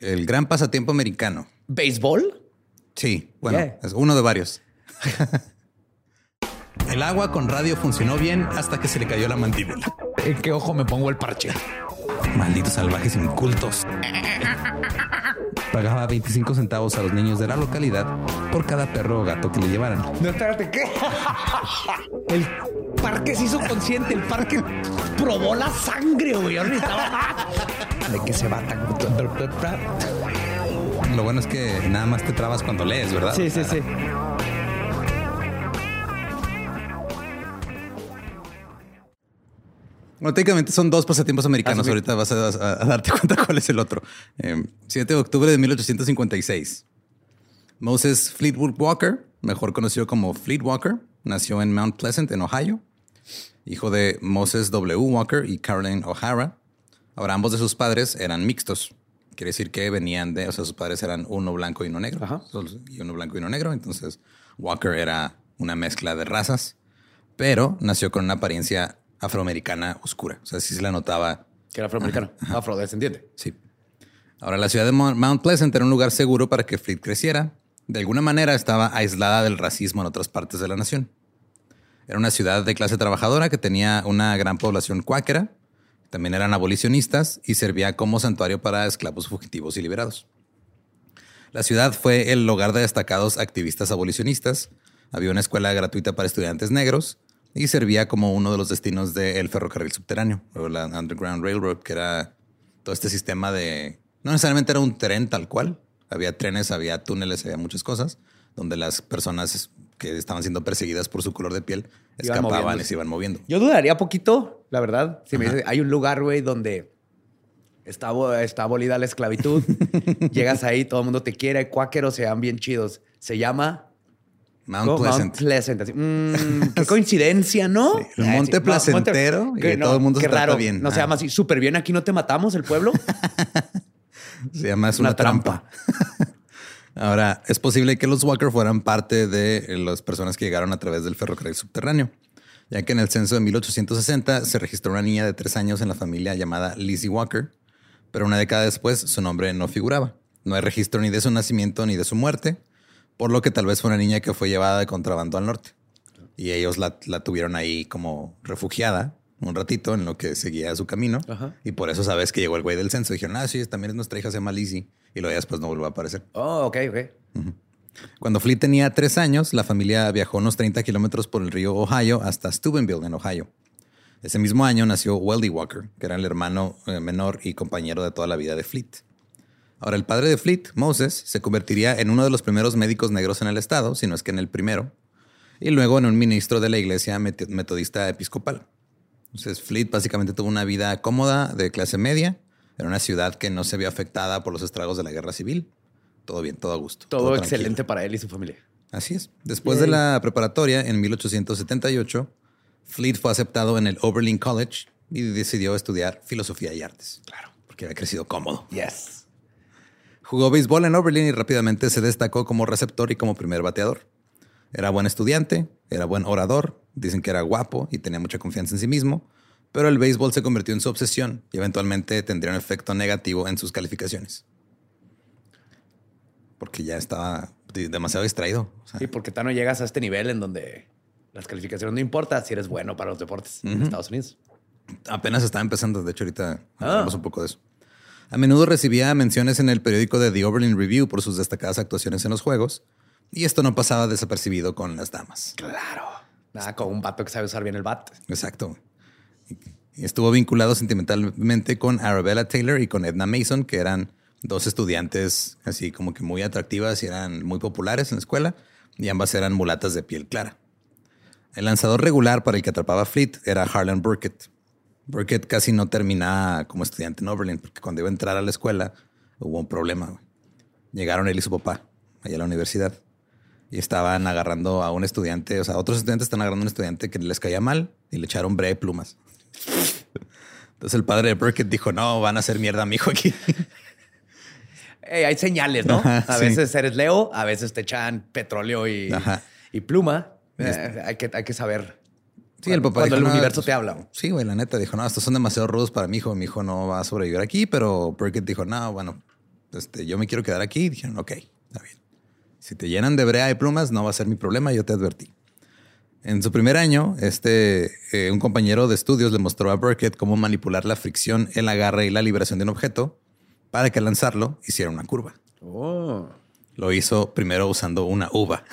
El gran pasatiempo americano. ¿Béisbol? Sí, bueno, Yeah. es uno de varios. el agua con radio funcionó bien hasta que se le cayó la mandíbula. ¿En qué ojo me pongo el parche? Malditos salvajes incultos. Pagaba 25 centavos a los niños de la localidad por cada perro o gato que le llevaran. No, espérate, ¿qué? El parque se hizo consciente, el parque probó la sangre, güey. Ahora necesitaba- ¿De qué se va tan...? Lo bueno es que nada más te trabas cuando lees, ¿verdad? Sí, sí, sí. Bueno, técnicamente son dos pasatiempos americanos. Asumir. Ahorita vas a darte cuenta cuál es el otro. Eh, 7 de octubre de 1856. Moses Fleetwood Walker, mejor conocido como Fleet Walker, nació en Mount Pleasant, en Ohio. Hijo de Moses W. Walker y Caroline O'Hara. Ahora, ambos de sus padres eran mixtos. Quiere decir que venían de, o sea, sus padres eran uno blanco y uno negro. Ajá. Y uno blanco y uno negro. Entonces, Walker era una mezcla de razas, pero nació con una apariencia afroamericana oscura. O sea, sí se la notaba Que era afroamericano, afrodescendiente. Sí. Ahora, la ciudad de Mo- Mount Pleasant era un lugar seguro para que Fleet creciera. De alguna manera estaba aislada del racismo en otras partes de la nación. Era una ciudad de clase trabajadora que tenía una gran población cuáquera. También eran abolicionistas y servía como santuario para esclavos fugitivos y liberados. La ciudad fue el hogar de destacados activistas abolicionistas. Había una escuela gratuita para estudiantes negros y servía como uno de los destinos del ferrocarril subterráneo o la Underground Railroad, que era todo este sistema de... No necesariamente era un tren tal cual. Había trenes, había túneles, había muchas cosas, donde las personas que estaban siendo perseguidas por su color de piel escapaban y se iban moviendo. Yo dudaría poquito, la verdad. Si me Ajá. dice, hay un lugar, güey, donde está, está abolida la esclavitud. Llegas ahí, todo el mundo te quiere, cuáqueros, se dan bien chidos. Se llama Mount. Pleasant. Pleasant. así, mm, qué coincidencia, ¿no? Sí, el Ah, monte sí, placentero y que todo el mundo qué se trata raro. bien. No se Ah. llama así, súper bien, aquí no te matamos, el pueblo. Se llama es una, Una trampa. trampa. Ahora, es posible que los Walker fueran parte de las personas que llegaron a través del ferrocarril subterráneo, ya que en el censo de 1860 se registró una niña de tres años en la familia llamada Lizzie Walker, pero una década después su nombre no figuraba. No hay registro ni de su nacimiento ni de su muerte, por lo que tal vez fue una niña que fue llevada de contrabando al norte. Y ellos la, la tuvieron ahí como refugiada un ratito en lo que seguía su camino. Ajá. Y por eso sabes que llegó el güey del censo. Dijeron, ah, sí, también es nuestra hija, se llama Lizzie. Y luego ya después no volvió a aparecer. oh, ok, ok. Cuando Fleet tenía tres años, la familia viajó unos 30 kilómetros por el río Ohio hasta Steubenville, en Ohio. Ese mismo año nació Weldy Walker, que era el hermano eh, menor y compañero de toda la vida de Fleet. Ahora, el padre de Fleet, Moses, se convertiría en uno de los primeros médicos negros en el estado, si no es que en el primero, y luego en un ministro de la iglesia met- metodista episcopal. Entonces, Fleet básicamente tuvo una vida cómoda de clase media, en una ciudad que no se vio afectada por los estragos de la guerra civil. Todo bien, todo a gusto. Todo, excelente para él y su familia. Así es. Después de la preparatoria, en 1878, Fleet fue aceptado en el Oberlin College y decidió estudiar filosofía y artes. Claro. Porque había crecido cómodo. Yes. Jugó béisbol en Oberlin y rápidamente se destacó como receptor y como primer bateador. Era buen estudiante, era buen orador, dicen que era guapo y tenía mucha confianza en sí mismo, pero el béisbol se convirtió en su obsesión y eventualmente tendría un efecto negativo en sus calificaciones. Porque ya estaba demasiado distraído. O sea, Sí, porque no llegas a este nivel en donde las calificaciones no importa si eres bueno para los deportes en Estados Unidos. Apenas estaba empezando, de hecho ahorita Ah. hablamos un poco de eso. A menudo recibía menciones en el periódico de The Oberlin Review por sus destacadas actuaciones en los juegos, y esto no pasaba desapercibido con las damas. Claro. Nada, con un vato que sabe usar bien el bat. Exacto. Estuvo vinculado sentimentalmente con Arabella Taylor y con Edna Mason, que eran dos estudiantes así como que muy atractivas y eran muy populares en la escuela, y ambas eran mulatas de piel clara. El lanzador regular para el que atrapaba Fleet era Harlan Burkett. Burkett casi no terminaba como estudiante en Oberlin, porque cuando iba a entrar a la escuela hubo un problema. Llegaron él y su papá allá a la universidad y estaban agarrando a un estudiante, o sea, otros estudiantes están agarrando a un estudiante que les caía mal y le echaron breve plumas. Entonces el padre de Burkett dijo, no, van a hacer mierda a mi hijo aquí. Ey, hay señales, ¿no? Ajá, a sí. veces eres Leo, a veces te echan petróleo y, pluma. Eh, hay, que, hay que saber. Sí, el papá Cuando dijo, el "No, universo pues, te habla. Sí, güey, la neta dijo, no, estos son demasiado rudos para mi hijo. Mi hijo no va a sobrevivir aquí, pero Burkett dijo, no, bueno, este, yo me quiero quedar aquí. Y dijeron, ok, está bien. Si te llenan de brea y plumas, no va a ser mi problema, yo te advertí. En su primer año, este, eh, un compañero de estudios le mostró a Burkett cómo manipular la fricción, el agarre y la liberación de un objeto para que al lanzarlo hiciera una curva. Oh. Lo hizo primero usando una uva.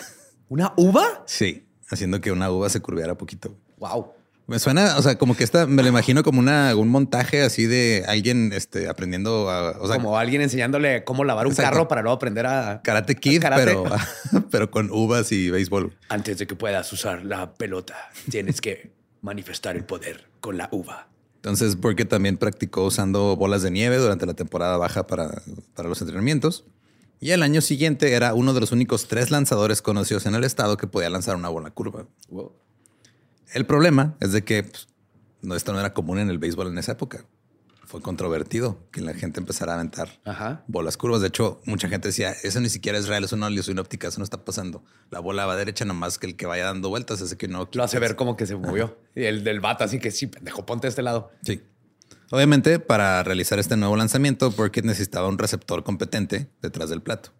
¿Una uva? Sí, haciendo que una uva se curveara poquito. Wow. Me suena, o sea, como que esta me lo imagino como una, un montaje así de alguien este, aprendiendo a, o sea, Como alguien enseñándole cómo lavar un Exacto. carro para luego aprender a... Karate Kid, Karate. Pero, pero con uvas y béisbol. Antes de que puedas usar la pelota, tienes que manifestar el poder con la uva. Entonces, Burkett también practicó usando bolas de nieve durante la temporada baja para, para los entrenamientos. Y el año siguiente era uno de los únicos tres lanzadores conocidos en el estado que podía lanzar una bola curva. Wow. El problema es de que pues, no, esto no era común en el béisbol en esa época. Fue controvertido que la gente empezara a aventar Ajá. bolas curvas. De hecho, mucha gente decía, eso ni siquiera es real, es una óptica, eso no está pasando. La bola va derecha nomás que el que vaya dando vueltas, ese que no... Lo hace ver como que se movió. Y el del vato así que sí, pendejo, ponte a este lado. Sí. Obviamente, para realizar este nuevo lanzamiento, Burkett necesitaba un receptor competente detrás del plato.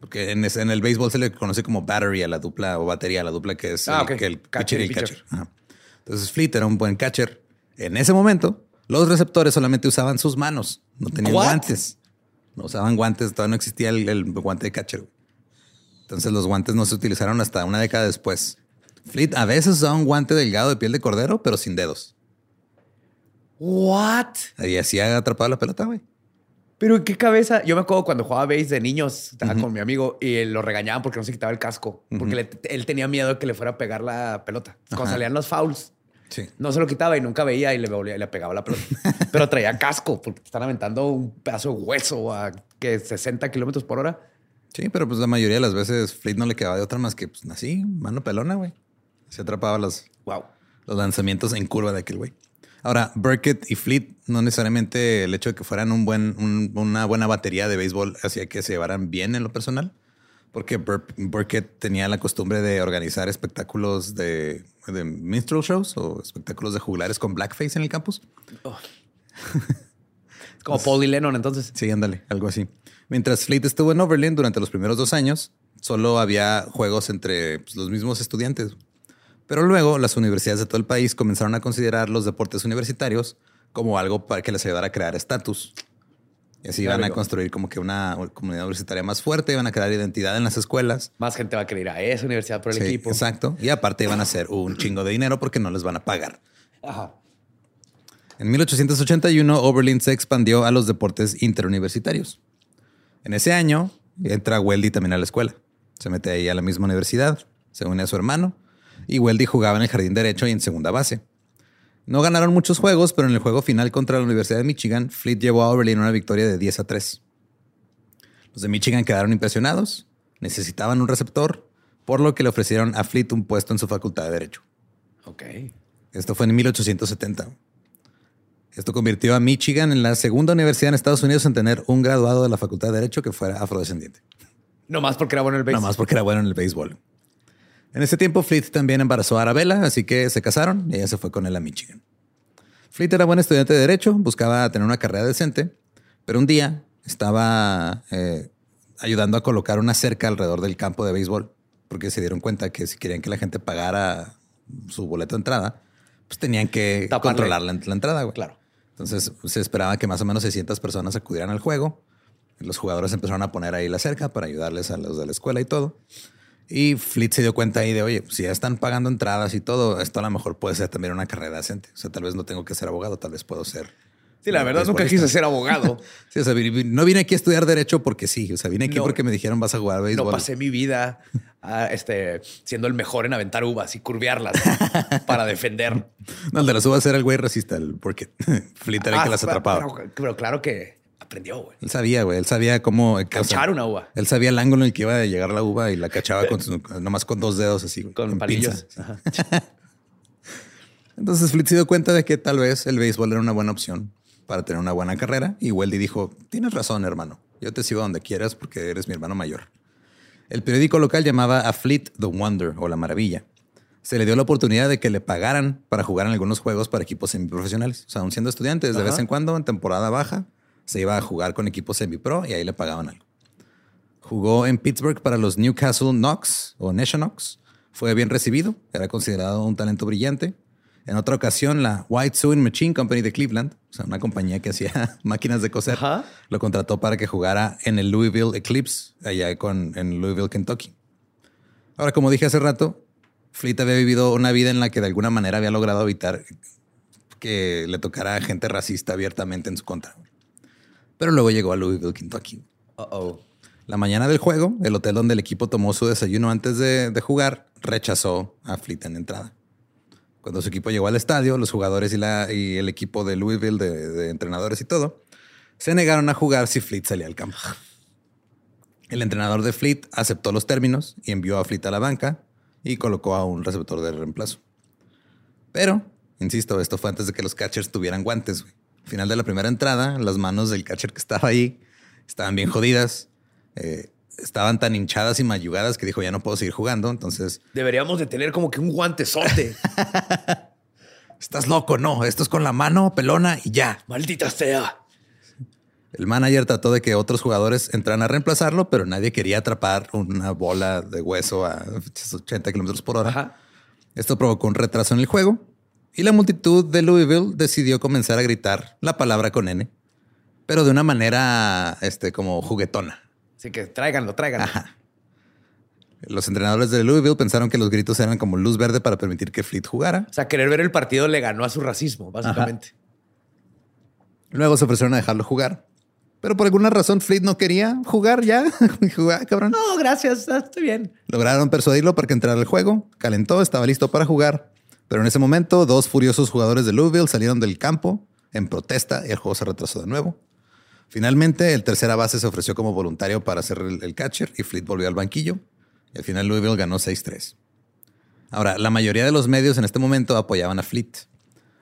Porque en, ese- en el béisbol se le conoce como battery a la dupla o batería a la dupla que es Ah, el, ok. que el Catcher y el pitcher. catcher. Ajá. Entonces, Fleet era un buen catcher. En ese momento, los receptores solamente usaban sus manos, no tenían What? guantes. No usaban guantes, todavía no existía el, el guante de catcher. Entonces, los guantes no se utilizaron hasta una década después. Fleet a veces usaba un guante delgado de piel de cordero, pero sin dedos. What? Y así ha atrapado la pelota, güey. Pero en qué cabeza. Yo me acuerdo cuando jugaba base de niños, estaba con mi amigo y lo regañaban porque no se quitaba el casco, porque le- él tenía miedo de que le fuera a pegar la pelota. Cuando Ajá. salían los fouls, Sí. no se lo quitaba y nunca veía y le, volvía, y le pegaba la pelota. Pero traía casco porque te están aventando un pedazo de hueso a que 60 kilómetros por hora. Sí, pero pues la mayoría de las veces Fleet no le quedaba de otra más que pues así, mano pelona, güey. Se atrapaba los, Wow. los lanzamientos en curva de aquel güey. Ahora, Burkett y Fleet, no necesariamente el hecho de que fueran un buen, un- una buena batería de béisbol hacía que se llevaran bien en lo personal, porque Bur- Burkett tenía la costumbre de organizar espectáculos de, de minstrel shows o espectáculos de juglares con blackface en el campus. Es como Paul y Lennon, entonces. Sí, ándale, algo así. Mientras Fleet estuvo en Oberlin durante los primeros dos años, solo había juegos entre pues, los mismos estudiantes. Pero luego las universidades de todo el país comenzaron a considerar los deportes universitarios como algo para que les ayudara a crear estatus. Y así iban a construir como que una comunidad universitaria más fuerte, iban a crear identidad en las escuelas. Más gente va a querer ir a esa universidad por el Sí, equipo. Exacto. Y aparte iban a hacer un chingo de dinero porque no les van a pagar. Ajá. En 1881, Oberlin se expandió a los deportes interuniversitarios. En ese año, entra Weldy también a la escuela. Se mete ahí a la misma universidad, se une a su hermano, y Weldy jugaba en el jardín derecho y en segunda base. No ganaron muchos juegos, pero en el juego final contra la Universidad de Michigan, Fleet llevó a Oberlin una victoria de 10 a 3. Los de Michigan quedaron impresionados, necesitaban un receptor, por lo que le ofrecieron a Fleet un puesto en su facultad de derecho. Ok. Esto fue en 1870. Esto convirtió a Michigan en la segunda universidad en Estados Unidos en tener un graduado de la Facultad de Derecho que fuera afrodescendiente. No más porque era bueno el base. Nada más porque era bueno en el béisbol. En ese tiempo, Fleet también embarazó a Arabella, así que se casaron y ella se fue con él a Michigan. Fleet era buen estudiante de Derecho, buscaba tener una carrera decente, pero un día estaba eh, ayudando a colocar una cerca alrededor del campo de béisbol, porque se dieron cuenta que si querían que la gente pagara su boleto de entrada, pues tenían que Taparle. controlar la, la entrada. güey. Claro. Entonces se esperaba que más o menos 600 personas acudieran al juego. Los jugadores empezaron a poner ahí la cerca para ayudarles a los de la escuela y todo. Y Fleet se dio cuenta ahí de, oye, si ya están pagando entradas y todo, esto a lo mejor puede ser también una carrera decente. O sea, tal vez no tengo que ser abogado, tal vez puedo ser. Sí, la verdad nunca beisbolista. quise ser abogado. Sí, o sea, no vine aquí a estudiar derecho porque sí. O sea, vine aquí No. porque me dijeron vas a jugar béisbol. No pasé mi vida ah, este, siendo el mejor en aventar uvas y curvearlas para defender. No, el de las uvas era el güey racista, el porque Fleet era el que Ah, las pero- atrapaba. Pero, pero claro que aprendió, güey. Él sabía, güey. Él sabía cómo o sea, Cachar una uva. Él sabía el ángulo en el que iba a llegar la uva y la cachaba con su- nomás con dos dedos así, Con, palillos. Ajá. Entonces Fleet se dio cuenta de que tal vez el béisbol era una buena opción para tener una buena carrera y Weldy dijo, tienes razón, hermano. Yo te sigo donde quieras porque eres mi hermano mayor. El periódico local llamaba a Fleet The Wonder o La Maravilla. Se le dio la oportunidad de que le pagaran para jugar en algunos juegos para equipos semiprofesionales. O sea, aún siendo estudiantes, de Ajá. vez en cuando, en temporada baja, se iba a jugar con equipos semipro y ahí le pagaban algo. Jugó en Pittsburgh para los Newcastle Knox o Nationox. Fue bien recibido, era considerado un talento brillante. En otra ocasión, la White Sewing Machine Company de Cleveland, o sea, una compañía que hacía máquinas de coser, Ajá. lo contrató para que jugara en el Louisville Eclipse, allá con, en Louisville, Kentucky. Ahora, como dije hace rato, Fleet había vivido una vida en la que de alguna manera había logrado evitar que le tocara a gente racista abiertamente en su contra. Pero luego llegó a Louisville, Kentucky. Uh-oh. La mañana del juego, el hotel donde el equipo tomó su desayuno antes de, de jugar rechazó a Fleet en entrada. Cuando su equipo llegó al estadio, los jugadores y, la, y el equipo de Louisville, de, de entrenadores y todo, se negaron a jugar si Fleet salía al campo. El entrenador de Fleet aceptó los términos y envió a Fleet a la banca y colocó a un receptor de reemplazo. Pero, insisto, esto fue antes de que los catchers tuvieran guantes. güey. Al final de la primera entrada, las manos del catcher que estaba ahí estaban bien jodidas. eh, estaban tan hinchadas y mayugadas que dijo, ya no puedo seguir jugando. Entonces, Deberíamos de tener como que un guantezote. estás loco, no, esto es con la mano pelona y ya. Maldita sea. El manager trató de que otros jugadores entraran a reemplazarlo, pero nadie quería atrapar una bola de hueso a 80 kilómetros por hora. Ajá. Esto provocó un retraso en el juego y la multitud de Louisville decidió comenzar a gritar la palabra con N, pero de una manera este, como juguetona. Así que tráiganlo, tráiganlo. Ajá. Los entrenadores de Louisville pensaron que los gritos eran como luz verde para permitir que Fleet jugara. O sea, querer ver el partido le ganó a su racismo, básicamente. Luego se ofrecieron a dejarlo jugar, Pero por alguna razón Fleet no quería jugar ya. jugar, cabrón. No, gracias, estoy bien. Lograron persuadirlo para que entrara al juego. Calentó, estaba listo para jugar. Pero en ese momento, dos furiosos jugadores de Louisville salieron del campo en protesta y el juego se retrasó de nuevo. Finalmente, el tercera base se ofreció como voluntario para hacer el, catcher y Fleet volvió al banquillo. Y al final Louisville ganó 6-3. Ahora, la mayoría de los medios en este momento apoyaban a Fleet.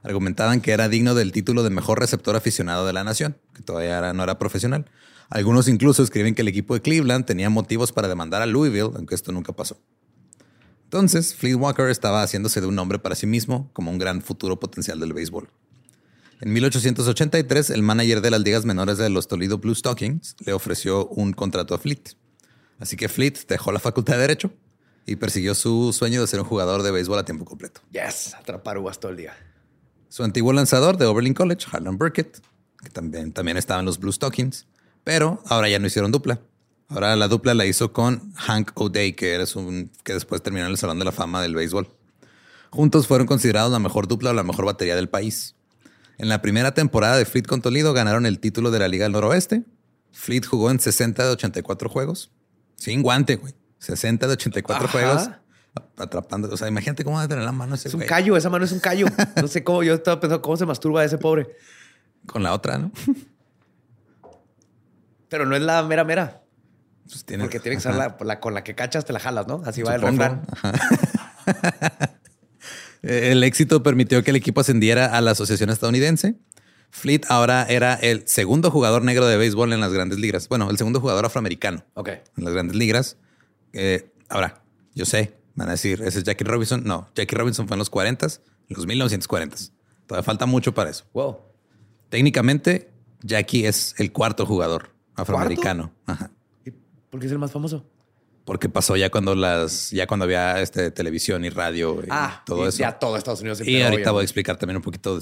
Argumentaban que era digno del título de mejor receptor aficionado de la nación, que todavía no era profesional. Algunos incluso escriben que el equipo de Cleveland tenía motivos para demandar a Louisville, aunque esto nunca pasó. Entonces, Fleet Walker estaba haciéndose de un nombre para sí mismo como un gran futuro potencial del béisbol. En 1883, el manager de las ligas menores de los Toledo Blue Stockings le ofreció un contrato a Fleet. Así que Fleet dejó la facultad de Derecho y persiguió su sueño de ser un jugador de béisbol a tiempo completo. Yes, atrapar uvas todo el día. Su antiguo lanzador de Oberlin College, Harlan Burkett, que también, también estaba en los Blue Stockings, pero ahora ya no hicieron dupla. Ahora la dupla la hizo con Hank O'Day, que, eres un, que después terminó en el Salón de la Fama del Béisbol. Juntos fueron considerados la mejor dupla o la mejor batería del país. En la primera temporada de Fleet con Toledo ganaron el título de la Liga del Noroeste. Fleet jugó en 60 de 84 juegos. Sin guante, güey. 60 de 84 Ajá. juegos. Atrapando. O sea, imagínate cómo va a tener la mano ese Es un güey. callo, esa mano es un callo. No sé cómo, yo estaba pensando cómo se masturba ese pobre. Con la otra, ¿no? Pero no es la mera mera. Pues tiene- Porque tiene que ser la, la con la que cachas, te la jalas, ¿no? Así va el refrán. Eh, El éxito permitió que el equipo ascendiera a la Asociación Estadounidense. Fleet ahora era el segundo jugador negro de béisbol en las grandes ligas. Bueno, el segundo jugador afroamericano Ok. en las grandes ligas. Eh, ahora, yo sé, van a decir, ese es Jackie Robinson. No, Jackie Robinson fue en los 40, en los 1940. Todavía falta mucho para eso. Wow. Técnicamente, Jackie es el cuarto jugador afroamericano. Ajá. ¿Y por qué es el más famoso? Porque pasó ya cuando las, ya cuando había este, televisión y radio y Ah, todo y eso. Ya todo Estados Unidos. Y ahorita voy a explicar también un poquito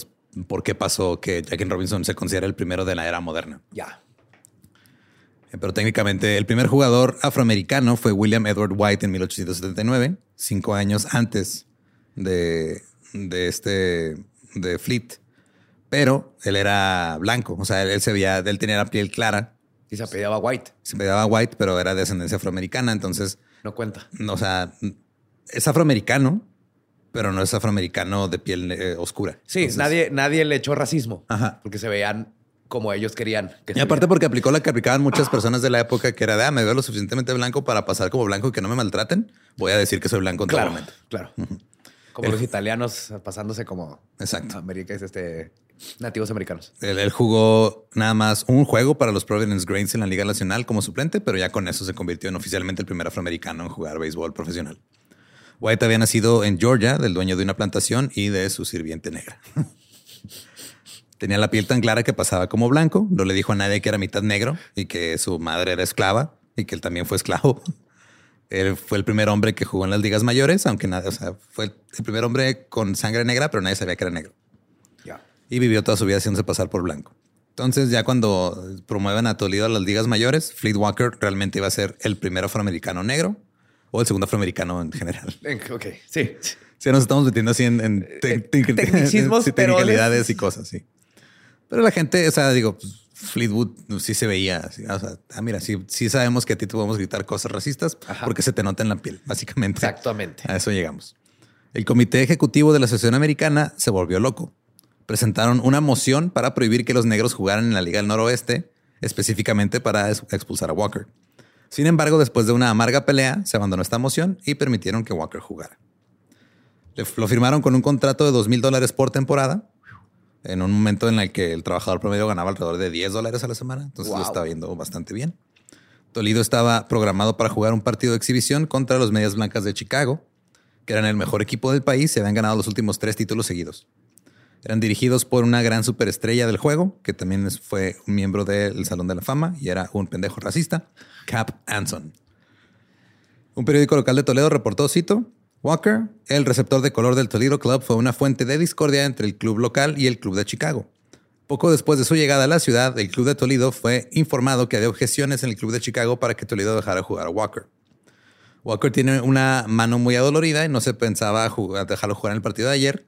por qué pasó que Jackie Robinson se considera el primero de la era moderna. Ya. Eh, Pero técnicamente el primer jugador afroamericano fue William Edward White en 1879, cinco años antes de, de este de Fleet. Pero él era blanco, o sea, él, se veía, él tenía la piel clara, Y se apellidaba White. se veía White, pero era de ascendencia afroamericana, entonces, No cuenta. no, o sea, es afroamericano, pero no es afroamericano de piel eh, oscura. Sí, Entonces- nadie, nadie le echó racismo. Ajá. Porque se veían como ellos querían. Que Y aparte porque aplicó la que aplicaban muchas personas de la época, que era de, ah, me veo lo suficientemente blanco para pasar como blanco y que no me maltraten. Voy a decir que soy blanco en todo Claro, claro. Como los italianos pasándose como Exacto. América, este, nativos americanos. Él, jugó nada más un juego para los Providence Grains en la Liga Nacional como suplente, pero ya con eso se convirtió en oficialmente el primer afroamericano en jugar béisbol profesional. White había nacido en Georgia, del dueño de una plantación y de su sirviente negra. Tenía la piel tan clara que pasaba como blanco. No le dijo a nadie que era mitad negro y que su madre era esclava y que él también fue esclavo. Él fue el primer hombre que jugó en las ligas mayores, aunque nada, o sea, fue el primer hombre con sangre negra, pero nadie sabía que era negro. Y vivió toda su vida haciéndose pasar por blanco. Entonces, ya cuando promueven a Toledo a las ligas mayores, Fleet Walker realmente iba a ser el primer afroamericano negro o el segundo afroamericano en general. Ok, sí. Si nos estamos metiendo así en, en te- te- tecnicismos, sí, pero- y cosas, sí. Pero la gente, o sea, digo, pues, Fleetwood sí se veía así. O sea, ah, mira, sí, sí sabemos que a ti te podemos gritar cosas racistas Ajá. porque se te nota en la piel, básicamente. Exactamente. A eso llegamos. El comité ejecutivo de la Asociación Americana se volvió loco. Presentaron una moción para prohibir que los negros jugaran en la Liga del Noroeste, específicamente para ex- expulsar a Walker. Sin embargo, después de una amarga pelea, se abandonó esta moción y permitieron que Walker jugara. Lo firmaron con un contrato de dos mil dólares por temporada, en un momento en el que el trabajador promedio ganaba alrededor de 10 dólares a la semana. Entonces lo estaba viendo bastante bien. Toledo estaba programado para jugar un partido de exhibición contra los Medias Blancas de Chicago, que eran el mejor equipo del país y habían ganado los últimos tres títulos seguidos. Eran dirigidos por una gran superestrella del juego, que también fue un miembro del Salón de la Fama y era un pendejo racista, Cap Anson. Un periódico local de Toledo reportó, cito, Walker, el receptor de color del Toledo Club, fue una fuente de discordia entre el club local y el club de Chicago. Poco después de su llegada a la ciudad, el club de Toledo fue informado que había objeciones en el club de Chicago para que Toledo dejara jugar a Walker. Walker tiene una mano muy adolorida y no se pensaba dejarlo jugar en el partido de ayer.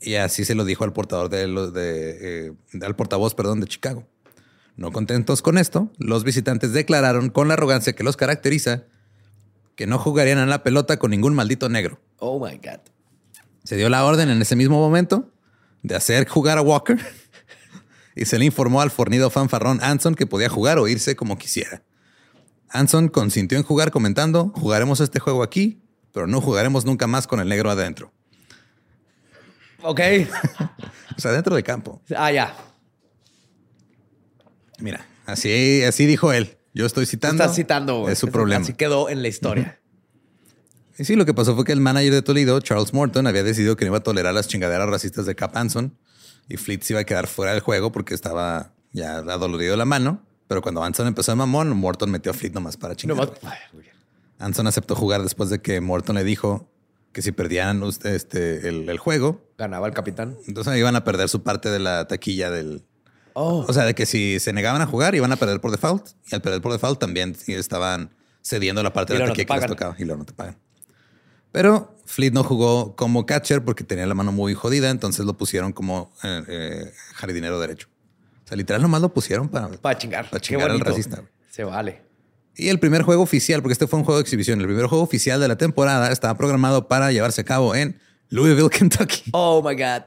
Y así se lo dijo al portador de, eh, al portavoz, perdón, de Chicago. No contentos con esto, los visitantes declararon con la arrogancia que los caracteriza que no jugarían a la pelota con ningún maldito negro. Oh my God. Se dio la orden en ese mismo momento de hacer jugar a Walker y se le informó al fornido fanfarrón Anson que podía jugar o irse como quisiera. Anson consintió en jugar comentando, jugaremos este juego aquí, pero no jugaremos nunca más con el negro adentro. Ok. O sea, dentro del campo. Ah, ya. Mira, así, así dijo él. Yo estoy citando. Estás citando. Es su problema. Así quedó en la historia. Y sí, lo que pasó fue que el manager de Toledo, Charles Morton, había decidido que no iba a tolerar las chingaderas racistas de Cap Anson y Fleet se iba a quedar fuera del juego porque estaba ya adolorido la mano. Pero cuando Anson empezó a mamón, Morton metió a Fleet nomás para chingar. Anson aceptó jugar después de que Morton le dijo que si perdían usted- este, el, el juego, Ganaba el capitán. entonces iban a perder su parte de la taquilla del... Oh. O sea, de que si se negaban a jugar, iban a perder por default. Y al perder por default también estaban cediendo la parte Y de la no taquilla que les tocaba. Y luego no te pagan. Pero Fleet no jugó como catcher porque tenía la mano muy jodida, entonces lo pusieron como eh, eh, jardinero derecho. O sea, literal nomás lo pusieron para, para chingar. para chingar al racista. Se vale. Y el primer juego oficial, porque este fue un juego de exhibición, el primer juego oficial de la temporada estaba programado para llevarse a cabo en Louisville, Kentucky. Oh my God.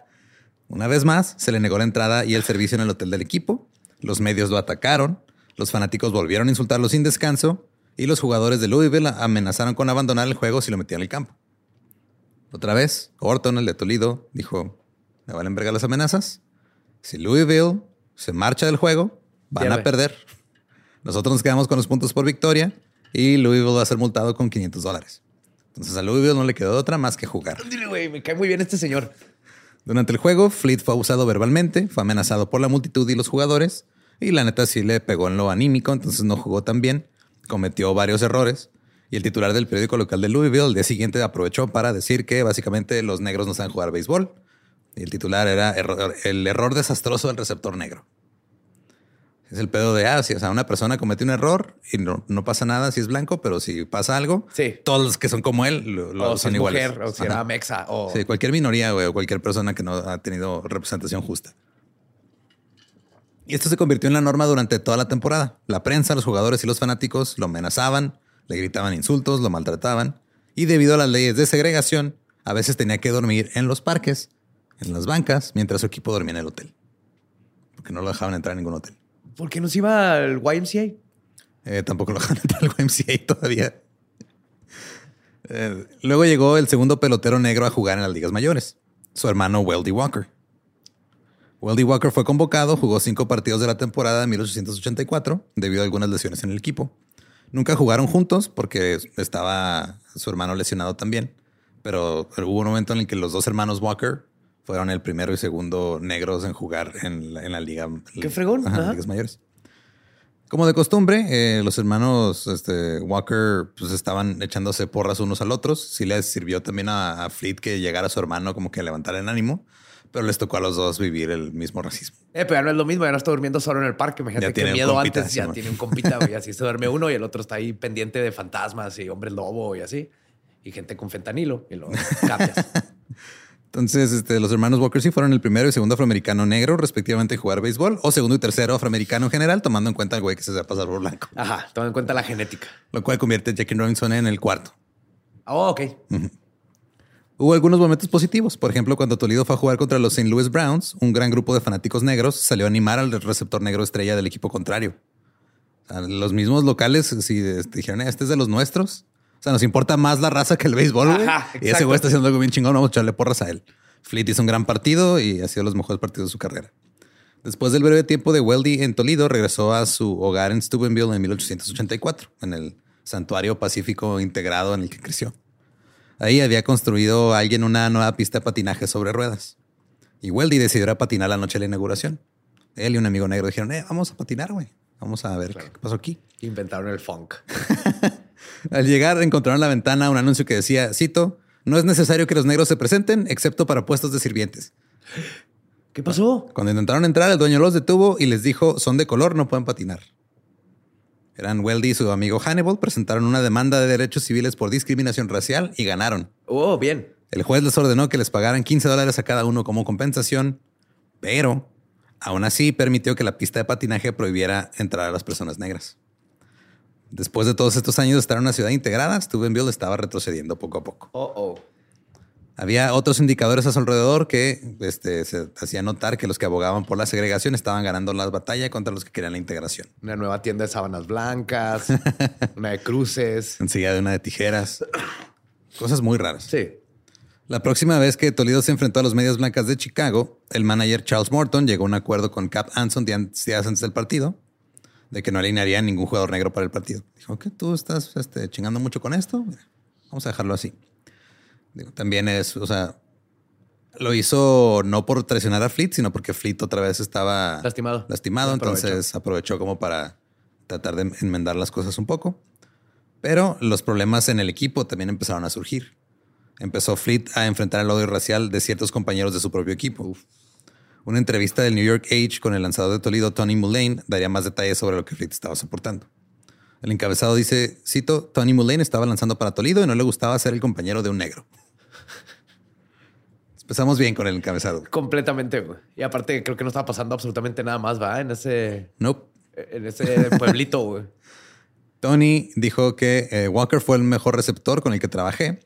Una vez más, se le negó la entrada y el servicio en el hotel del equipo. Los medios lo atacaron, los fanáticos volvieron a insultarlo sin descanso y los jugadores de Louisville amenazaron con abandonar el juego si lo metían al campo. Otra vez, Orton, el de Toledo, dijo, me valen verga las amenazas. Si Louisville se marcha del juego, van a perder. Nosotros nos quedamos con los puntos por victoria y Louisville va a ser multado con 500 dólares. Entonces a Louisville no le quedó otra más que jugar. Dile, güey, me cae muy bien este señor. Durante el juego, Fleet fue abusado verbalmente, fue amenazado por la multitud y los jugadores, y la neta sí le pegó en lo anímico, entonces no jugó tan bien, cometió varios errores, y el titular del periódico local de Louisville el día siguiente aprovechó para decir que básicamente los negros no saben jugar béisbol, y el titular era error- el error desastroso del receptor negro. Es el pedo de, ah, si o sea, una persona comete un error y no, no pasa nada si es blanco, pero si pasa algo, Sí. todos los que son como él lo, lo- o si son es iguales. mujer, o si era mexa, o... Sí, cualquier minoría, güey, o cualquier persona que no ha tenido representación justa. Y esto se convirtió en la norma durante toda la temporada. La prensa, los jugadores y los fanáticos lo amenazaban, le gritaban insultos, lo maltrataban. Y debido a las leyes de segregación, a veces tenía que dormir en los parques, en las bancas, mientras su equipo dormía en el hotel. Porque no lo dejaban entrar a ningún hotel. ¿Por qué no se iba al YMCA? Eh, tampoco lo dejaban entrar al YMCA todavía. Eh, luego llegó el segundo pelotero negro a jugar en las ligas mayores, su hermano Weldy Walker. Weldy Walker fue convocado, jugó cinco partidos de la temporada de 1884 debido a algunas lesiones en el equipo. Nunca jugaron juntos porque estaba su hermano lesionado también, pero hubo un momento en el que los dos hermanos Walker fueron el primero y segundo negros en jugar en la, en la liga. Qué fregón, Ajá, ajá. ligas mayores. Como de costumbre, eh, los hermanos este, Walker pues, estaban echándose porras unos al otros. Sí les sirvió también a, a Fleet que llegara su hermano como que a levantar el ánimo, pero les tocó a los dos vivir el mismo racismo. Eh, pero ya no es lo mismo, ya no está durmiendo solo en el parque. Imagínate qué miedo compita, antes. Ya Simón. tiene un compita, güey. Así se duerme uno y el otro está ahí pendiente de fantasmas y hombres lobo y así. Y gente con fentanilo y lo cambias. Entonces, este, los hermanos Walker sí fueron el primero y segundo afroamericano negro, respectivamente, en jugar béisbol, o segundo y tercero afroamericano en general, tomando en cuenta el güey que se va a pasar por blanco, Ajá, toma en cuenta la genética. lo cual convierte a Jackie Robinson en el cuarto. Oh, ok. Hubo algunos momentos positivos. Por ejemplo, cuando Toledo fue a jugar contra los St. Louis Browns, un gran grupo de fanáticos negros salió a animar al receptor negro estrella del equipo contrario. O sea, los mismos locales sí, este, dijeron, "Eh, este es de los nuestros. O sea, nos importa más la raza que el béisbol. güey". Y ese güey está haciendo algo bien chingón. Vamos a echarle porras a él. Fleet hizo un gran partido y ha sido los mejores partidos de su carrera. Después del breve tiempo de Weldy en Toledo, regresó a su hogar en Steubenville en 1884, en el santuario pacífico integrado en el que creció. Ahí había construido alguien una nueva pista de patinaje sobre ruedas. Y Weldy decidió ir a patinar la noche de la inauguración. Él y un amigo negro dijeron, eh, vamos a patinar, güey. Vamos a ver qué pasó aquí. Inventaron el funk. Al llegar encontraron en la ventana un anuncio que decía, cito, no es necesario que los negros se presenten excepto para puestos de sirvientes. ¿Qué pasó? Cuando intentaron entrar, el dueño los detuvo y les dijo, son de color, no pueden patinar. Eran Weldy y su amigo Hannibal, presentaron una demanda de derechos civiles por discriminación racial y ganaron. Oh, bien. El juez les ordenó que les pagaran 15 dólares a cada uno como compensación, pero Aún así, permitió que la pista de patinaje prohibiera entrar a las personas negras. Después de todos estos años de estar en una ciudad integrada, Steubenville estaba retrocediendo poco a poco. Oh, oh. Había otros indicadores a su alrededor que este, se hacían notar que los que abogaban por la segregación estaban ganando la batalla contra los que querían la integración. Una nueva tienda de sábanas blancas, una de cruces. Enseguida de una de tijeras. Cosas muy raras. Sí. La próxima vez que Toledo se enfrentó a los medias blancas de Chicago, el manager Charles Morton llegó a un acuerdo con Cap Anson días antes del partido de que no alinearía a ningún jugador negro para el partido. Dijo que tú estás este, chingando mucho con esto. Vamos a dejarlo así. Digo, también es, o sea, lo hizo no por traicionar a Fleet, sino porque Fleet otra vez estaba Lastimado. Lastimado, Aprovechó. entonces aprovechó como para tratar de enmendar las cosas un poco. Pero los problemas en el equipo también empezaron a surgir. Empezó Fleet a enfrentar el odio racial de ciertos compañeros de su propio equipo. Una entrevista del New York Age con el lanzador de Toledo, Tony Mullane, daría más detalles sobre lo que Fleet estaba soportando. El encabezado dice, cito, Tony Mullane estaba lanzando para Toledo y no le gustaba ser el compañero de un negro. Empezamos bien con el encabezado. Completamente, güey. Y aparte, creo que no estaba pasando absolutamente nada más, ¿va? En ese, Nope. en ese pueblito, güey. Tony dijo que eh, Walker fue el mejor receptor con el que trabajé,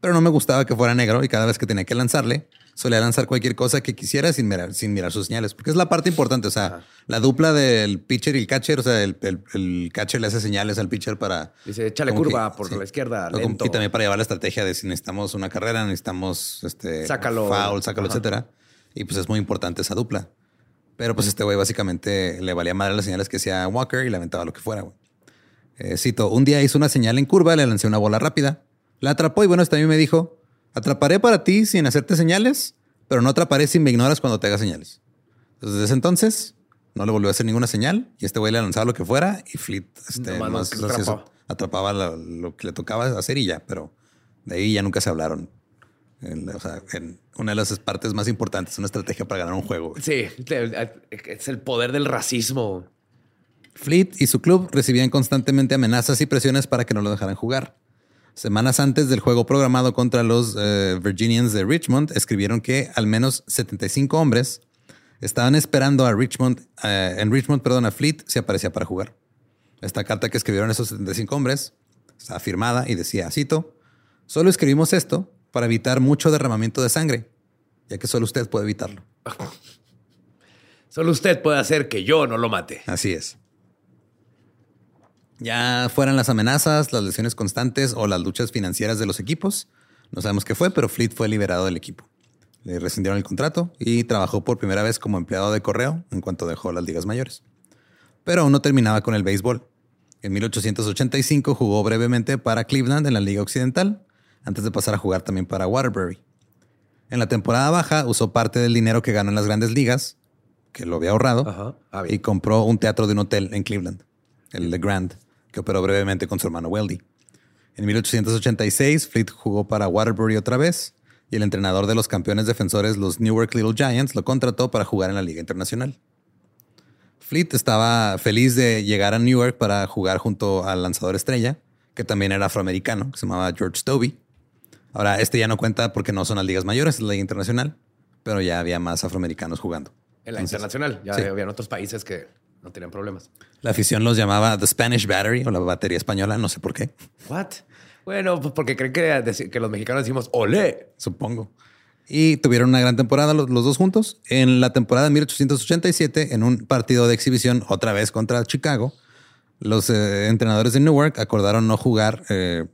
pero no me gustaba que fuera negro y cada vez que tenía que lanzarle, solía lanzar cualquier cosa que quisiera sin mirar, sin mirar sus señales, porque es la parte importante. O sea, la dupla del pitcher y el catcher, o sea, el, el- el catcher le hace señales al pitcher para. Dice, échale curva que- por sí. la izquierda, lento. Y también para llevar la estrategia de si necesitamos una carrera, necesitamos este Sácalo. foul, sácalo, Ajá. etcétera. Y pues es muy importante esa dupla. Pero pues este güey básicamente le valía madre las señales que hacía Walker y le aventaba lo que fuera, güey. Eh, cito, un día hizo una señal en curva, le lancé una bola rápida, la atrapó y bueno, este también me dijo, atraparé para ti sin hacerte señales, pero no atraparé si me ignoras cuando te hagas señales. Entonces, desde ese entonces, no le volvió a hacer ninguna señal y este güey le lanzaba lo que fuera y Fleet este, Nomás más atrapaba. atrapaba lo, lo que le tocaba hacer y ya, pero de ahí ya nunca se hablaron. En- o sea, en una de las partes más importantes, una estrategia para ganar un juego. güey. Sí, es el poder del racismo. Fleet y su club recibían constantemente amenazas y presiones para que no lo dejaran jugar. Semanas antes del juego programado contra los eh, Virginians de Richmond, escribieron que al menos 75 hombres estaban esperando a Richmond, eh, en Richmond, perdón, a Fleet si aparecía para jugar. Esta carta que escribieron esos 75 hombres estaba firmada y decía, cito, solo escribimos esto para evitar mucho derramamiento de sangre, ya que solo usted puede evitarlo. Solo usted puede hacer que yo no lo mate. Así es. Ya fueran las amenazas, las lesiones constantes o las luchas financieras de los equipos, no sabemos qué fue, pero Fleet fue liberado del equipo. Le rescindieron el contrato y trabajó por primera vez como empleado de correo en cuanto dejó las ligas mayores. Pero aún no terminaba con el béisbol. En 1885 jugó brevemente para Cleveland en la Liga Occidental, antes de pasar a jugar también para Waterbury. En la temporada baja usó parte del dinero que ganó en las grandes ligas, que lo había ahorrado, Ajá. Ah, y compró un teatro de un hotel en Cleveland, el The Grand, que operó brevemente con su hermano Weldy. En 1886, Fleet jugó para Waterbury otra vez y el entrenador de los campeones defensores, los Newark Little Giants, lo contrató para jugar en la Liga Internacional. Fleet estaba feliz de llegar a Newark para jugar junto al lanzador estrella, que también era afroamericano, que se llamaba George Stovey. Ahora, este ya no cuenta porque no son las ligas mayores, es la Liga Internacional, pero ya había más afroamericanos jugando. En la Entonces, internacional. Ya sí. habían otros países que no tenían problemas. La afición los llamaba The Spanish Battery o la batería española, no sé por qué, What? Bueno, pues porque creen que, que los mexicanos decimos olé. supongo. Y tuvieron una gran temporada los, los dos juntos. En la temporada de 1887, en un partido de exhibición, otra vez contra Chicago, los eh, entrenadores de Newark acordaron no jugar eh,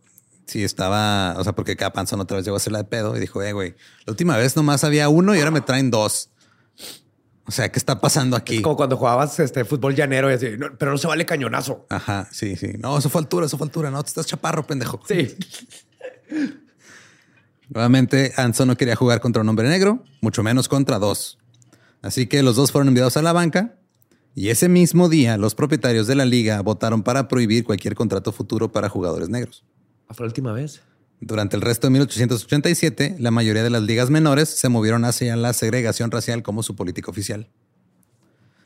si estaba, o sea, porque Cap Anson otra vez llegó a hacerla de pedo y dijo, eh, güey, la última vez nomás había uno y ahora me traen dos. O sea, ¿qué está pasando aquí? Es como cuando jugabas este fútbol llanero y así, "No, pero no se vale cañonazo. Ajá, sí, sí. No, eso fue altura, eso fue altura. No, te estás chaparro, pendejo. Sí. Nuevamente, Anson no quería jugar contra un hombre negro, mucho menos contra dos. Así que los dos fueron enviados a la banca y ese mismo día los propietarios de la liga votaron para prohibir cualquier contrato futuro para jugadores negros. Fue la última vez. Durante el resto de 1887, la mayoría de las ligas menores se movieron hacia la segregación racial como su política oficial.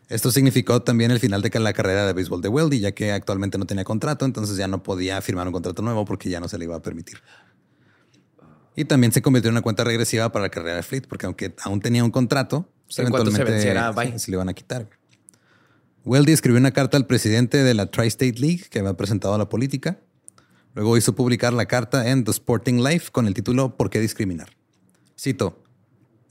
Esto significó también el final de la carrera de béisbol de Weldy, ya que actualmente no tenía contrato, entonces ya no podía firmar un contrato nuevo porque ya no se le iba a permitir. Y también se convirtió en una cuenta regresiva para la carrera de Fleet, porque aunque aún tenía un contrato, pues, se eventualmente venciera, se, se le iban a quitar. Weldy escribió una carta al presidente de la Tri-State League que había presentado a la política. Luego hizo publicar la carta en The Sporting Life con el título ¿Por qué discriminar? Cito,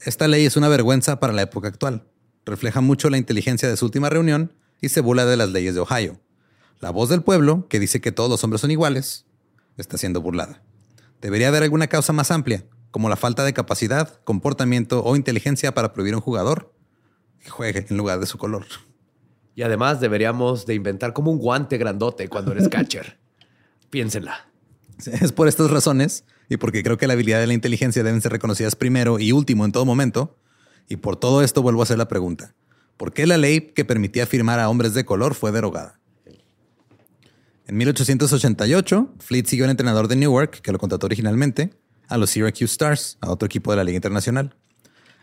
esta ley es una vergüenza para la época actual. Refleja mucho la inteligencia de su última reunión y se burla de las leyes de Ohio. La voz del pueblo, que dice que todos los hombres son iguales, está siendo burlada. Debería haber alguna causa más amplia, como la falta de capacidad, comportamiento o inteligencia para prohibir a un jugador que juegue en lugar de su color. Y además deberíamos de inventar como un guante grandote cuando eres catcher. Piénsenla. Es por estas razones y porque creo que la habilidad y la inteligencia deben ser reconocidas primero y último en todo momento. Y por todo esto vuelvo a hacer la pregunta. ¿Por qué la ley que permitía firmar a hombres de color fue derogada? En 1888, Fleet siguió al entrenador de Newark, que lo contrató originalmente, a los Syracuse Stars, a otro equipo de la Liga Internacional.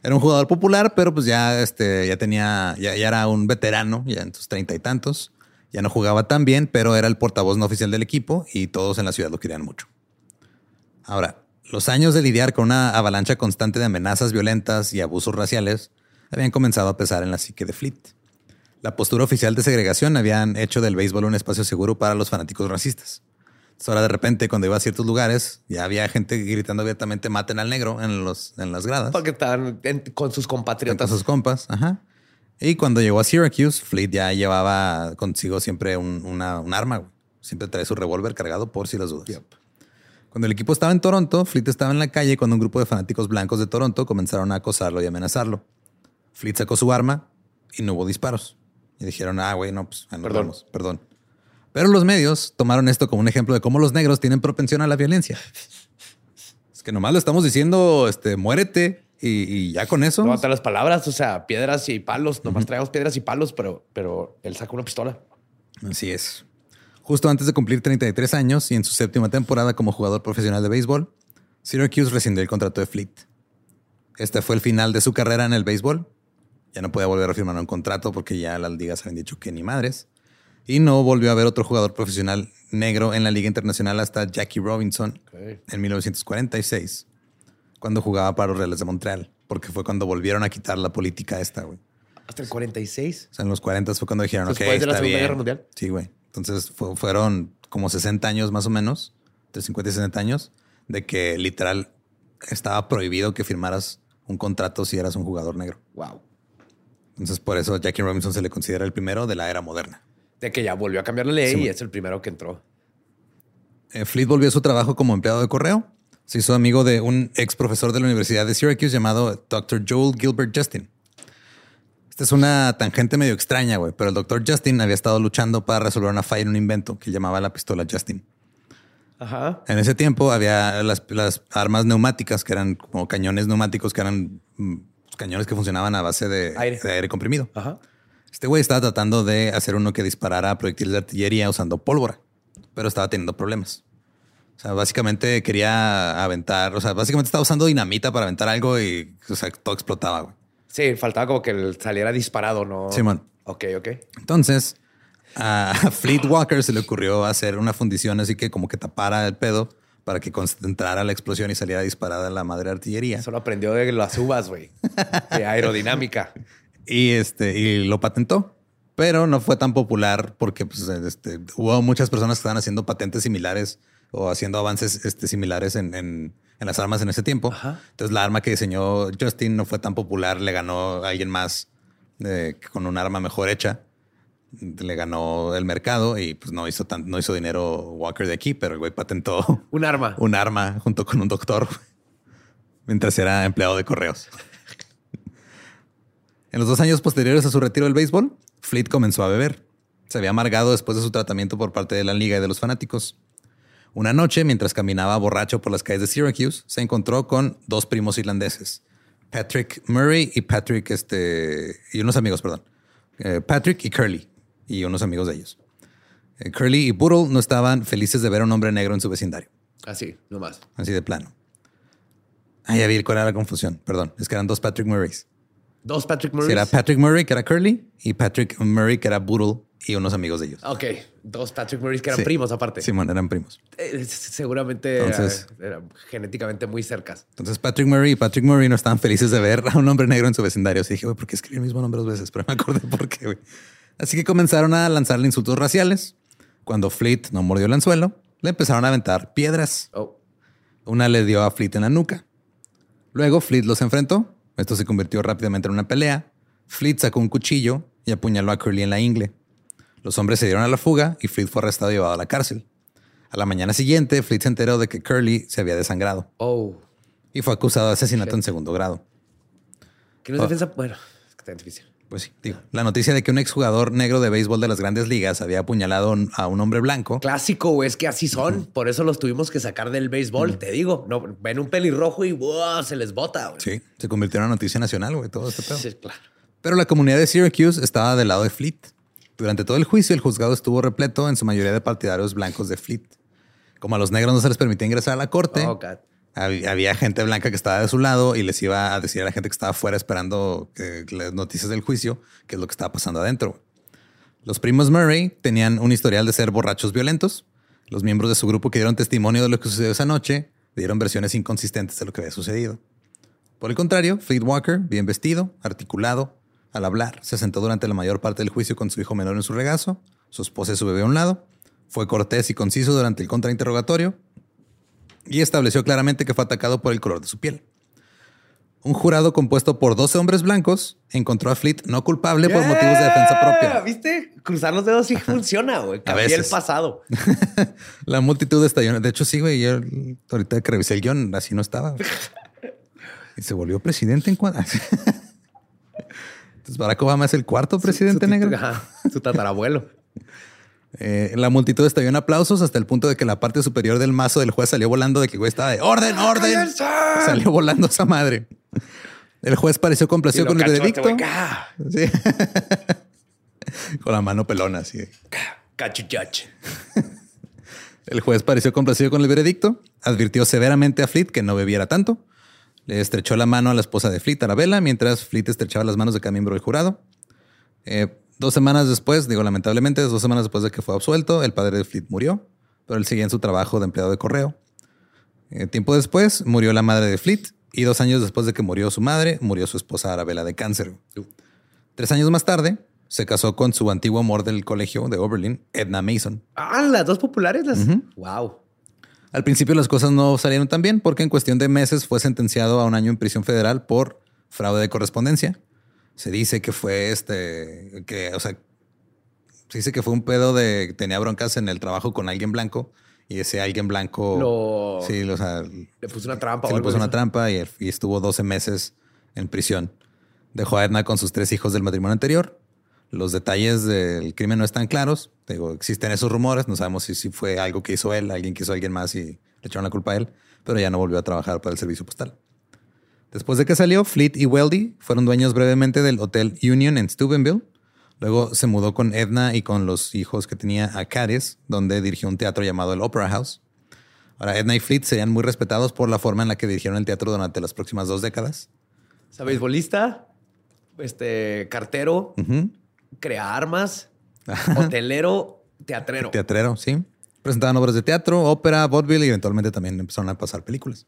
Era un jugador popular, pero pues ya, este, ya tenía, ya, ya era un veterano, ya en sus treinta y tantos. Ya no jugaba tan bien, pero era el portavoz no oficial del equipo y todos en la ciudad lo querían mucho. Ahora, los años de lidiar con una avalancha constante de amenazas violentas y abusos raciales habían comenzado a pesar en la psique de Fleet. La postura oficial de segregación habían hecho del béisbol un espacio seguro para los fanáticos racistas. Entonces, ahora de repente, cuando iba a ciertos lugares, ya había gente gritando abiertamente maten al negro en, los, en las gradas. Porque estaban en- con sus Con compatriotas. sus compas. Ajá. Y cuando llegó a Syracuse, Fleet ya llevaba consigo siempre un, una- un arma. güey. Siempre trae su revólver cargado por si las dudas. Cuando el equipo estaba en Toronto, Fleet estaba en la calle cuando un grupo de fanáticos blancos de Toronto comenzaron a acosarlo y amenazarlo. Fleet sacó su arma y no hubo disparos. Y dijeron, ah, güey, no, pues nos Perdón. vemos, perdón. Pero los medios tomaron esto como un ejemplo de cómo los negros tienen propensión a la violencia. Es que nomás lo estamos diciendo, este, muérete y, y ya con eso. No matan las palabras, o sea, piedras y palos. Nomás traemos piedras y palos, pero, pero él sacó una pistola. Así es. Justo antes de cumplir 33 años y en su séptima temporada como jugador profesional de béisbol, Syracuse rescindió el contrato de Fleet. Este fue el final de su carrera en el béisbol. Ya no podía volver a firmar un contrato porque ya las ligas habían dicho que ni madres. Y no volvió a haber otro jugador profesional negro en la Liga Internacional hasta Jackie Robinson en 1946, cuando jugaba para los Reales de Montreal, porque fue cuando volvieron a quitar la política esta, güey. Hasta el 46. O sea, en los 40 fue cuando dijeron, ok, Después de la está Segunda bien. Guerra Mundial. Sí, güey. Entonces fu- fueron como 60 años más o menos, entre 50 y 60 años, de que literal estaba prohibido que firmaras un contrato si eras un jugador negro. Wow. Entonces por eso Jackie Robinson se le considera el primero de la era moderna. De que ya volvió a cambiar la ley Sí, y es el primero que entró. Eh, Fleet volvió a su trabajo como empleado de correo. Se hizo amigo de un ex profesor de la Universidad de Syracuse llamado Dr. Joel Gilbert Justin. Esta es una tangente medio extraña, güey, pero el Dr. Justin había estado luchando para resolver una falla en un invento que llamaba la pistola Justin. Ajá. En ese tiempo había las, las armas neumáticas, que eran como cañones neumáticos, que eran mm, cañones que funcionaban a base de Aire. de aire comprimido. Ajá. Este güey estaba tratando de hacer uno que disparara proyectiles de artillería usando pólvora, pero estaba teniendo problemas. O sea, básicamente quería aventar, o sea, básicamente estaba usando dinamita para aventar algo y o sea, todo explotaba. Güey. Sí, faltaba como que saliera disparado, ¿no? Simón. Ok, ok. Entonces, a Fleet Walker se le ocurrió hacer una fundición así que como que tapara el pedo para que concentrara la explosión y saliera disparada la madre artillería. Eso lo aprendió de las uvas, güey. De aerodinámica. Y este, y lo patentó. Pero no fue tan popular porque pues, este, hubo muchas personas que estaban haciendo patentes similares o haciendo avances este, similares en, en- en las armas en ese tiempo. Ajá. Entonces la arma que diseñó Justin no fue tan popular, le ganó a alguien más eh, con un arma mejor hecha. Le ganó el mercado y pues no hizo tan, no hizo dinero Walker de aquí, pero el güey patentó Un arma. un arma junto con un doctor mientras era empleado de correos. En los dos años posteriores a su retiro del béisbol, Fleet comenzó a beber. Se había amargado después de su tratamiento por parte de la liga y de los fanáticos. Una noche, mientras caminaba borracho por las calles de Syracuse, se encontró con dos primos irlandeses, Patrick Murray y Patrick, este, y unos amigos, perdón, Eh, Patrick y Curly, y unos amigos de ellos. Eh, Curly y Boodle no estaban felices de ver a un hombre negro en su vecindario. Así, nomás. Así de plano. Ah, ya vi cuál era la confusión. Perdón. Es que eran dos Patrick Murrays. Dos Patrick Sí, Murray. era Patrick Murray, que era Curly, y Patrick Murray, que era Boodle y unos amigos de ellos. Ok, dos Patrick Murrays que eran Sí. primos aparte. Simón, eran primos. Eh, seguramente Entonces- eran genéticamente muy cercas. Entonces Patrick Murray y Patrick Murray no estaban felices de ver a un hombre negro en su vecindario. Así dije, güey, ¿por qué escribí el mismo nombre dos veces? Pero me acordé por qué, güey. Así que comenzaron a lanzarle insultos raciales. Cuando Fleet no mordió el anzuelo, le empezaron a aventar piedras. Oh, Una le dio a Fleet en la nuca. Luego Fleet los enfrentó. Esto se convirtió rápidamente en una pelea. Fleet sacó un cuchillo y apuñaló a Curly en la ingle. Los hombres se dieron a la fuga y Fleet fue arrestado y llevado a la cárcel. A la mañana siguiente, Fleet se enteró de que Curly se había desangrado oh. y fue acusado de asesinato en segundo grado. Que no es defensa. Bueno, es que está difícil. Pues sí, digo, la noticia de que un exjugador negro de béisbol de las grandes ligas había apuñalado a un hombre blanco. Clásico, güey, es que así son. Por eso los tuvimos que sacar del béisbol. Te digo, no ven un pelirrojo y ¡buah! se les bota. güey. Sí, se convirtió en una noticia nacional, güey, todo este pedo. Sí, claro. Pero la comunidad de Syracuse estaba del lado de Fleet. Durante todo el juicio, el juzgado estuvo repleto en su mayoría de partidarios blancos de Fleet. Como a los negros no se les permitía ingresar a la corte, Oh, había gente blanca que estaba de su lado y les iba a decir a la gente que estaba afuera esperando que- las noticias del juicio qué es lo que estaba pasando adentro. Los primos Murray tenían un historial de ser borrachos violentos. Los miembros de su grupo que dieron testimonio de lo que sucedió esa noche dieron versiones inconsistentes de lo que había sucedido. Por el contrario, Fleet Walker, bien vestido, articulado, al hablar, se sentó durante la mayor parte del juicio con su hijo menor en su regazo, su esposa y su bebé a un lado, fue cortés y conciso durante el contrainterrogatorio y estableció claramente que fue atacado por el color de su piel. Un jurado compuesto por 12 hombres blancos encontró a Fleet no culpable por motivos de defensa propia. ¿Viste? Cruzar los dedos sí funciona, güey. Cambié el pasado. La multitud estalló. De hecho, sí, güey. Yo ahorita que revisé el guion, así no estaba. Y se volvió presidente en cuadra. Entonces, Barack Obama es el cuarto presidente Su- su- negro. Ajá, su tatarabuelo. Eh, la multitud estalló en aplausos hasta el punto de que la parte superior del mazo del juez salió volando de que el güey estaba de orden, orden. Salió volando esa madre. El juez pareció complacido con el este veredicto. con la mano pelona, así. El juez pareció complacido con el veredicto, advirtió severamente a Fleet que no bebiera tanto, le estrechó la mano a la esposa de Fleet, Arabella, mientras Fleet estrechaba las manos de cada miembro del jurado. Eh, dos semanas después, digo lamentablemente, dos semanas después de que fue absuelto, el padre de Fleet murió, pero él seguía en su trabajo de empleado de correo. Eh, tiempo después murió la madre de Fleet y dos años después de que murió su madre, murió su esposa Arabella de cáncer. Tres años más tarde, se casó con su antiguo amor del colegio de Oberlin, Edna Mason. Ah, las dos populares. Las... Wow. Al principio las cosas no salieron tan bien porque en cuestión de meses fue sentenciado a un año en prisión federal por fraude de correspondencia. Se dice que fue este, que, o sea, se dice que fue un pedo de que tenía broncas en el trabajo con alguien blanco y ese alguien blanco, Lo- sí, o sea, Le puso una trampa. o le puso una trampa y, y estuvo 12 meses en prisión. Dejó a Edna con sus tres hijos del matrimonio anterior. Los detalles del crimen no están claros. Digo, existen esos rumores. No sabemos si, si fue algo que hizo él, alguien que hizo a alguien más y le echaron la culpa a él, pero ya no volvió a trabajar para el servicio postal. Después de que salió, Fleet y Weldy fueron dueños brevemente del Hotel Union en Steubenville. Luego se mudó con Edna y con los hijos que tenía a Caris, donde dirigió un teatro llamado el Opera House. Ahora, Edna y Fleet serían muy respetados por la forma en la que dirigieron el teatro durante las próximas dos décadas. O sea, beisbolista, este, cartero. Crea armas, hotelero, teatrero. Teatrero, sí. Presentaban obras de teatro, ópera, vaudeville y eventualmente también empezaron a pasar películas.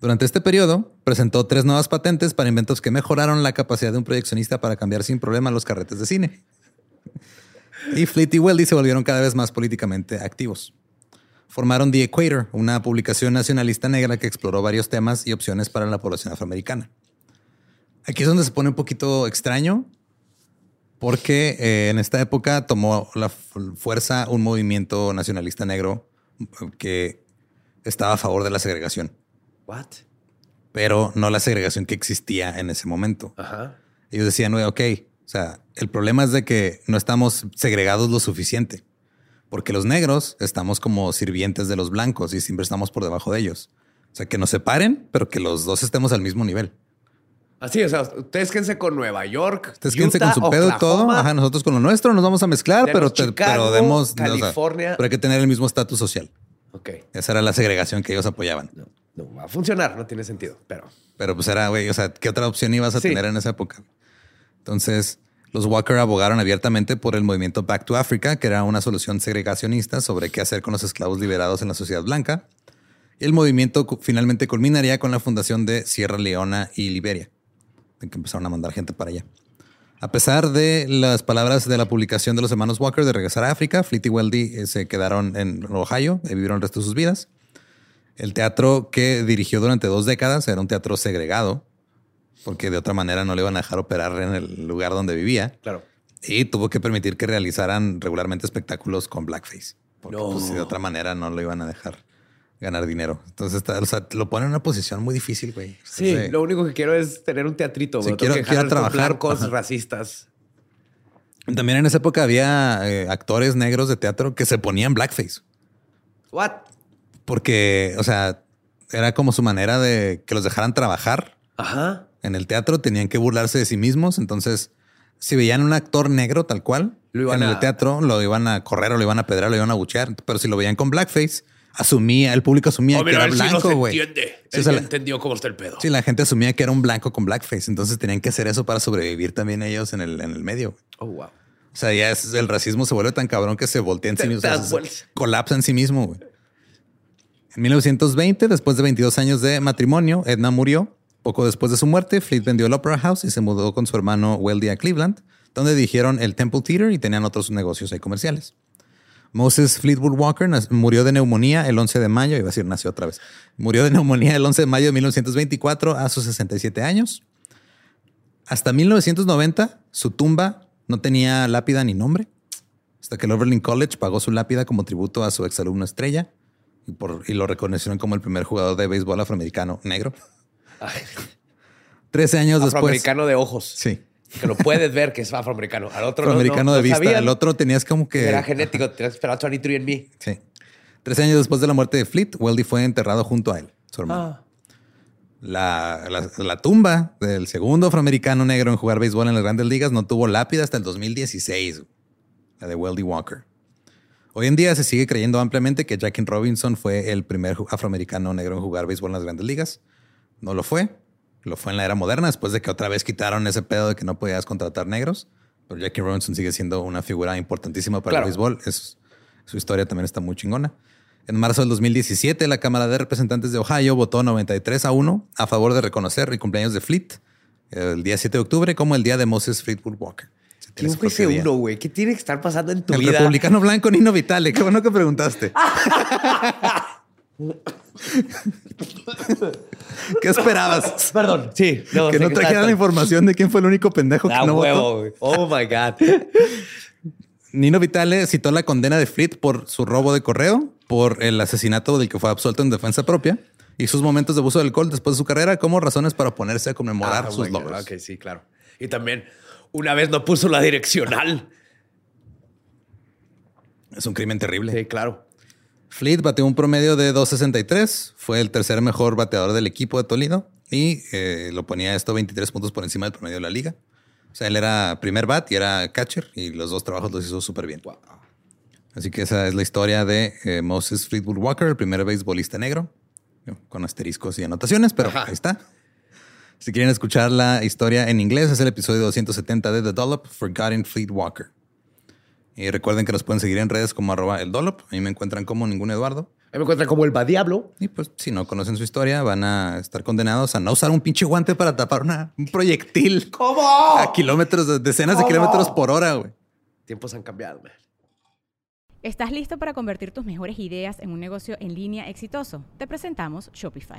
Durante este periodo, presentó tres nuevas patentes para inventos que mejoraron la capacidad de un proyeccionista para cambiar sin problema los carretes de cine. Y Fleet y Weldy se volvieron cada vez más políticamente activos. Formaron The Equator, una publicación nacionalista negra que exploró varios temas y opciones para la población afroamericana. Aquí es donde se pone un poquito extraño, porque eh, en esta época tomó la fu- fuerza un movimiento nacionalista negro eh, que estaba a favor de la segregación, What? pero no la segregación que existía en ese momento. Ajá. Ellos decían, "Güey, ok, o sea, el problema es de que no estamos segregados lo suficiente, porque los negros estamos como sirvientes de los blancos y siempre estamos por debajo de ellos. O sea, que nos separen, pero que los dos estemos al mismo nivel. Así, o sea, ustedes quédense con Nueva York. Ustedes quédense con su pedo y todo. Ajá, nosotros con lo nuestro nos vamos a mezclar, pero, te- Chicago, pero demos o sea, California. pero hay que tener el mismo estatus social. Ok. Esa era la segregación que ellos apoyaban. No, no va a funcionar, no tiene sentido, pero Pero pues era, güey, o sea, ¿qué otra opción ibas a Sí. tener en esa época? Entonces, Los Walker abogaron abiertamente por el movimiento Back to Africa, que era una solución segregacionista sobre qué hacer con los esclavos liberados en la sociedad blanca. El movimiento finalmente culminaría con la fundación de Sierra Leona y Liberia, que empezaron a mandar gente para allá. A pesar de las palabras de la publicación de los hermanos Walker de regresar a África, Fleet y Weldy eh, se quedaron en Ohio y vivieron el resto de sus vidas. El teatro que dirigió durante dos décadas era un teatro segregado, porque de otra manera no le iban a dejar operar en el lugar donde vivía. Claro. Y tuvo que permitir que realizaran regularmente espectáculos con blackface, porque No. pues, de otra manera no lo iban a dejar ganar dinero. Entonces está- o sea, lo ponen en una posición muy difícil, güey. Sí, lo único que quiero es tener un teatrito. Sí, quiero- que quiero trabajar. blancos Ajá. racistas. También en esa época había eh, actores negros de teatro que se ponían blackface. What? Porque, o sea, era como su manera de que los dejaran trabajar Ajá. en el teatro, tenían que burlarse de sí mismos. Entonces, si veían un actor negro tal cual Lo iban en el teatro, lo iban a correr o lo iban a pedrar, lo iban a buchear. Pero si lo veían con blackface, asumía, el público asumía Oh, que era blanco, güey. entiende. Sí, Él o sea, ya la- entendió cómo está el pedo. Sí, la gente asumía que era un blanco con blackface. Entonces tenían que hacer eso para sobrevivir también ellos en el, en el medio. Oh, wow. O sea, ya es, el racismo se vuelve tan cabrón que se voltea en sí mismo. o sea, colapsa en sí mismo. güey. En 1920, después de 22 años de matrimonio, Edna murió. Poco después de su muerte, Fleet vendió el Opera House y se mudó con su hermano Weldy a Cleveland, donde dirigieron el Temple Theater y tenían otros negocios ahí comerciales. Moses Fleetwood Walker murió de neumonía el 11 de mayo, iba a decir nació otra vez. Murió de neumonía el 11 de mayo de 1924 a sus 67 años. Hasta 1990, su tumba no tenía lápida ni nombre. Hasta que el Oberlin College pagó su lápida como tributo a su exalumno estrella y, por, y lo reconocieron como el primer jugador de béisbol afroamericano negro. Ay, 13 años después. afroamericano de ojos. Sí. Que lo puedes ver que es afroamericano. Al otro no, Afroamericano no, de no vista. sabían El otro tenías como que. Era genético. Tenías que esperar a 23 en mí. Sí. 13 años después de la muerte de Fleet, Weldy fue enterrado junto a él, su hermano. Ah. La, la- la tumba del segundo afroamericano negro en jugar béisbol en las grandes ligas no tuvo lápida hasta el 2016, la de Weldy Walker. Hoy en día se sigue creyendo ampliamente que Jackie Robinson fue el primer afroamericano negro en jugar béisbol en las grandes ligas. No lo fue. Lo fue en la era moderna después de que otra vez quitaron ese pedo de que no podías contratar negros. Pero Jackie Robinson sigue siendo una figura importantísima para Claro. el béisbol. Es- su historia también está muy chingona. En marzo del 2017, la Cámara de Representantes de Ohio votó 93 a 1 a favor de reconocer el cumpleaños de Fleet el día 7 de octubre como el día de Moses Fleetwood Walker. Tiene ¿Quién su fue ese uno, güey? ¿Qué tiene que estar pasando en tu El vida? republicano blanco Nino Vitale. Qué bueno que preguntaste. ¿Qué esperabas? Perdón. Sí. No, que no que trajera está- la información de quién fue el único pendejo que Ah, no huevo. Oh, my God. Nino Vitale citó la condena de Fleet por su robo de correo, por el asesinato del que fue absuelto en defensa propia y sus momentos de abuso de alcohol después de su carrera como razones para oponerse a conmemorar Ah, sus God. logros. Ok, sí, claro. Y también, una vez no puso la direccional. Es un crimen terrible. Sí, claro. Fleet bateó un promedio de 2.63, fue el tercer mejor bateador del equipo de Toledo y eh, lo ponía esto 23 puntos por encima del promedio de la liga. O sea, él era primer bat y era catcher y los dos trabajos los hizo súper bien. Así que esa es la historia de eh, Moses Fleetwood Walker, el primer beisbolista negro, con asteriscos y anotaciones, pero Ajá. ahí está. Si quieren escuchar la historia en inglés, es el episodio 270 de The Dollop, Forgotten Fleet Walker. Y recuerden que nos pueden seguir en redes como arroba el Dollop. A mí me encuentran como ningún Eduardo. Ahí me encuentran como el va diablo. Y pues si no conocen su historia, van a estar condenados a no usar un pinche guante para tapar una, un proyectil ¿Cómo? a kilómetros, decenas de kilómetros por hora, güey. Tiempos han cambiado, man. ¿Estás listo para convertir tus mejores ideas en un negocio en línea exitoso? Te presentamos Shopify.